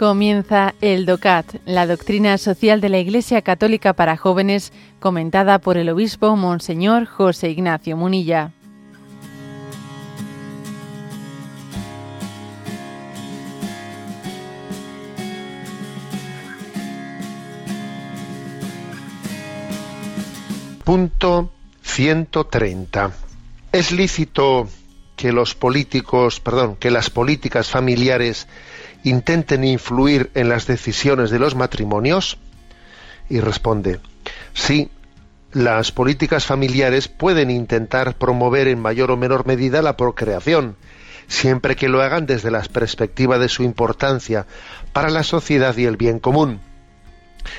Comienza el DOCAT, la doctrina social de la Iglesia Católica para jóvenes, comentada por el obispo Monseñor José Ignacio Munilla. Punto 130. ¿Es lícito que los políticos, perdón, que las políticas familiares intenten influir en las decisiones de los matrimonios? Y responde, sí, las políticas familiares pueden intentar promover en mayor o menor medida la procreación, siempre que lo hagan desde la perspectiva de su importancia para la sociedad y el bien común.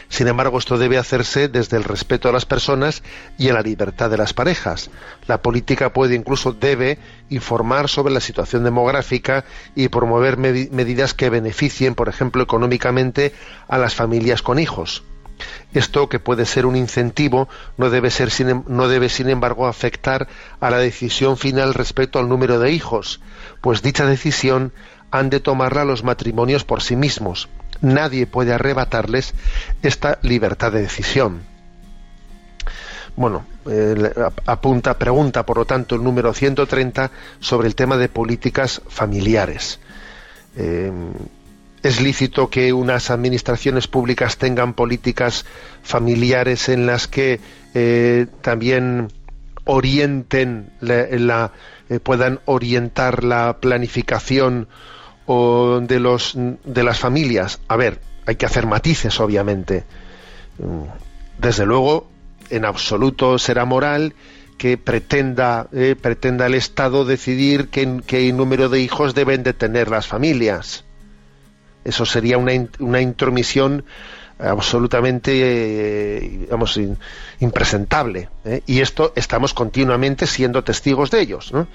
Sin embargo, esto debe hacerse desde el respeto a las personas y a la libertad de las parejas. La política puede incluso debe informar sobre la situación demográfica y promover medidas que beneficien, por ejemplo, económicamente a las familias con hijos. Esto, que puede ser un incentivo, no debe, ser, em, no debe, sin embargo, afectar a la decisión final respecto al número de hijos, pues dicha decisión han de tomarla los matrimonios por sí mismos nadie puede arrebatarles esta libertad de decisión. Bueno, apunta, pregunta, por lo tanto, el número 130 sobre el tema de políticas familiares. Eh, ¿Es lícito que unas administraciones públicas tengan políticas familiares en las que eh, también orienten la, eh, puedan orientar la planificación de, los, de las familias. A ver, hay que hacer matices, obviamente. Mm, desde luego, en absoluto será moral que pretenda, eh, pretenda el Estado decidir qué, qué número de hijos deben de tener las familias. Eso sería una, una intromisión absolutamente eh, vamos, impresentable. ¿eh? Y esto estamos continuamente siendo testigos de ellos. ¿no?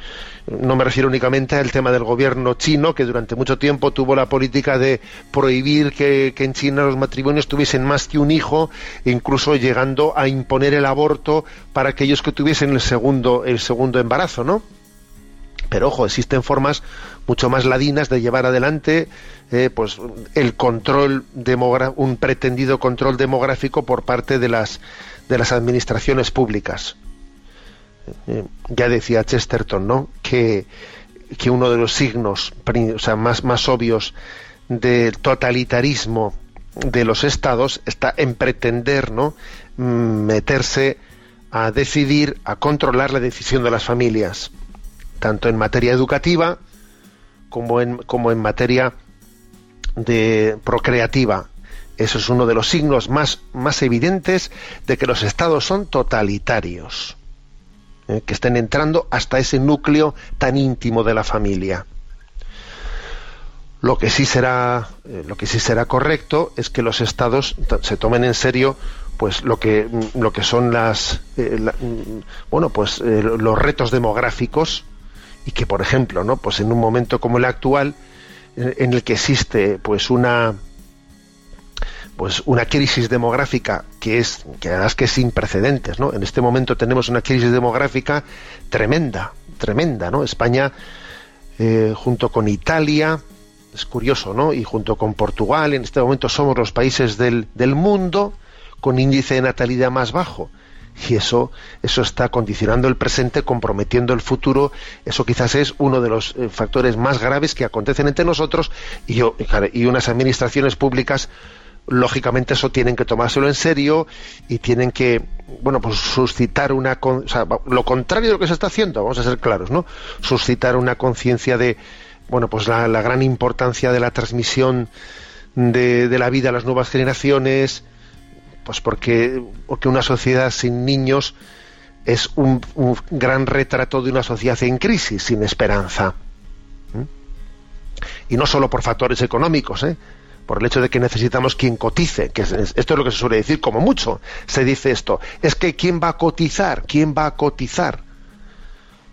me refiero únicamente al tema del gobierno chino, que durante mucho tiempo tuvo la política de prohibir que, en China los matrimonios tuviesen más que un hijo, incluso llegando a imponer el aborto para aquellos que tuviesen el segundo, el segundo embarazo, ¿no? Pero ojo, existen formas mucho más ladinas de llevar adelante eh, pues el control un pretendido control demográfico por parte de las de las administraciones públicas. Eh, ya decía Chesterton, ¿no? Que, que uno de los signos o sea, más, más obvios del totalitarismo de los estados está en pretender ¿no? meterse a decidir, a controlar la decisión de las familias, tanto en materia educativa como en, como en materia de procreativa. Eso es uno de los signos más, más evidentes de que los estados son totalitarios, ¿eh? que estén entrando hasta ese núcleo tan íntimo de la familia. Lo que sí será, eh, lo que sí será correcto es que los estados se tomen en serio pues lo que lo que son las eh, bueno pues los retos demográficos y que por ejemplo no pues en un momento como el actual en el que existe pues una pues una crisis demográfica que es que que es sin precedentes no en este momento tenemos una crisis demográfica tremenda tremenda no España eh, junto con Italia es curioso no y junto con Portugal en este momento somos los países del, del mundo con índice de natalidad más bajo y eso, eso está condicionando el presente, comprometiendo el futuro. Eso quizás es uno de los eh, factores más graves que acontecen entre nosotros y, y unas administraciones públicas lógicamente eso tienen que tomárselo en serio y tienen que bueno pues suscitar una o lo contrario de lo que se está haciendo vamos a ser claros no suscitar una conciencia de bueno pues la, gran importancia de la transmisión de, de la vida a las nuevas generaciones pues porque, porque una sociedad sin niños es un, gran retrato de una sociedad en crisis, sin esperanza. ¿Mm? Y no solo por factores económicos, ¿eh? por el hecho de que necesitamos quien cotice, que esto es lo que se suele decir, como mucho se dice esto, es que quién va a cotizar, quién va a cotizar.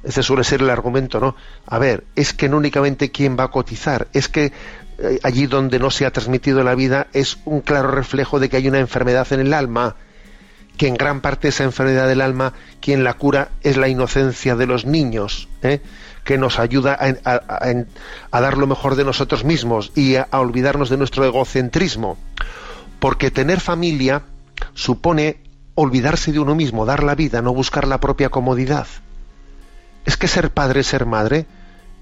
Ese suele ser el argumento, ¿no? A ver, es que no únicamente quién va a cotizar, es que eh, allí donde no se ha transmitido la vida es un claro reflejo de que hay una enfermedad en el alma, que en gran parte esa enfermedad del alma quien la cura es la inocencia de los niños, ¿eh? que nos ayuda a, dar lo mejor de nosotros mismos y a, olvidarnos de nuestro egocentrismo. Porque tener familia supone olvidarse de uno mismo, dar la vida, no buscar la propia comodidad. Es que ser padre, ser madre,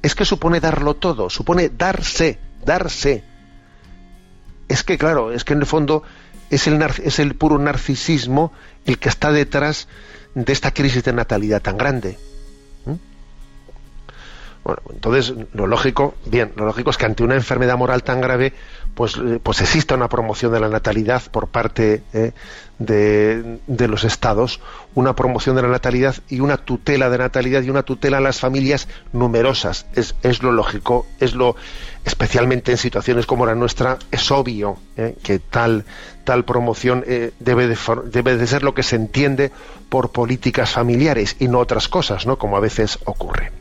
es que supone darlo todo, supone darse, darse. Es que, claro, es que en el fondo es el, es el puro narcisismo el que está detrás de esta crisis de natalidad tan grande. Bueno, entonces lo lógico, bien, lo lógico es que ante una enfermedad moral tan grave, pues, eh, pues exista una promoción de la natalidad por parte eh, de, de, los estados, una promoción de la natalidad y una tutela de natalidad y una tutela a las familias numerosas. Es, es lo lógico, es lo, especialmente en situaciones como la nuestra, es obvio eh, que tal, tal promoción debe, de, debe de ser lo que se entiende por políticas familiares y no otras cosas, ¿no? Como a veces ocurre.